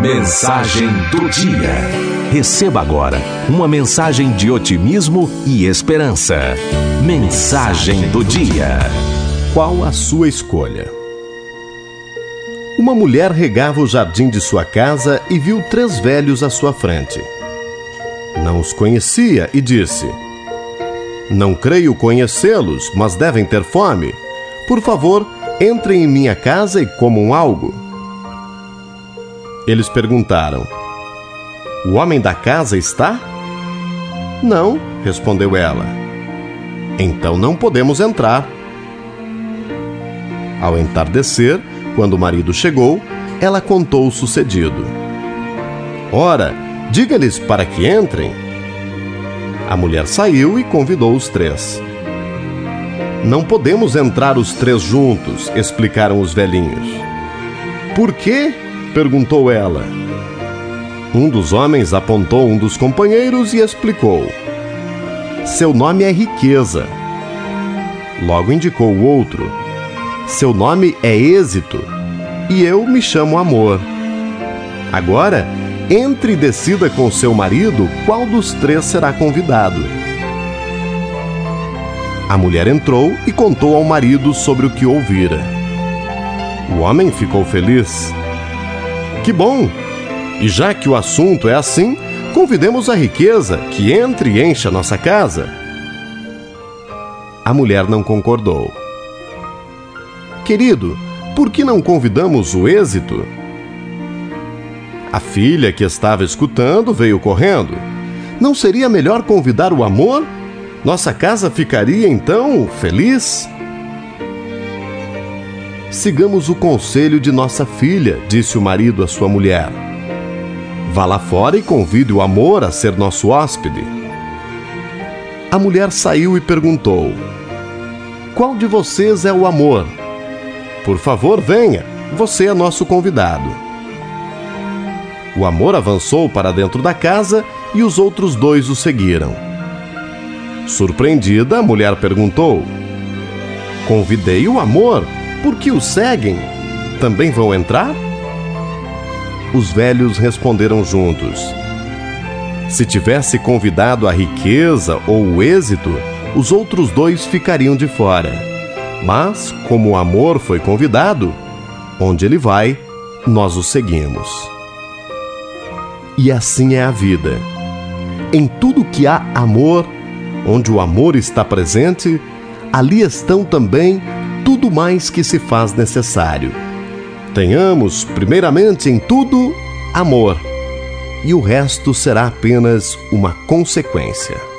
Mensagem do dia. Receba agora uma mensagem de otimismo e esperança. Mensagem do dia. Qual a sua escolha? Uma mulher regava o jardim de sua casa e viu três velhos à sua frente. Não os conhecia e disse: Não creio conhecê-los, mas devem ter fome. Por favor, entrem em minha casa e comam algo. Eles perguntaram: O homem da casa está? Não, respondeu ela. Então não podemos entrar. Ao entardecer, quando o marido chegou, ela contou o sucedido. Ora, diga-lhes para que entrem. A mulher saiu e convidou os três. Não podemos entrar os três juntos, explicaram os velhinhos. Por quê? Perguntou ela. Um dos homens apontou um dos companheiros e explicou: Seu nome é Riqueza. Logo indicou o outro: Seu nome é Êxito. E eu me chamo Amor. Agora, entre e decida com seu marido qual dos três será convidado. A mulher entrou e contou ao marido sobre o que ouvira. O homem ficou feliz que bom! E já que o assunto é assim, convidemos a riqueza que entre e encha nossa casa. A mulher não concordou. Querido, por que não convidamos o êxito? A filha que estava escutando veio correndo. Não seria melhor convidar o amor? Nossa casa ficaria então feliz? Sigamos o conselho de nossa filha, disse o marido à sua mulher. Vá lá fora e convide o amor a ser nosso hóspede. A mulher saiu e perguntou: Qual de vocês é o amor? Por favor, venha, você é nosso convidado. O amor avançou para dentro da casa e os outros dois o seguiram. Surpreendida, a mulher perguntou: Convidei o amor por que o seguem? Também vão entrar? Os velhos responderam juntos: Se tivesse convidado a riqueza ou o êxito, os outros dois ficariam de fora. Mas, como o amor foi convidado, onde ele vai, nós o seguimos. E assim é a vida. Em tudo que há amor, onde o amor está presente, ali estão também tudo mais que se faz necessário. Tenhamos, primeiramente em tudo, amor, e o resto será apenas uma consequência.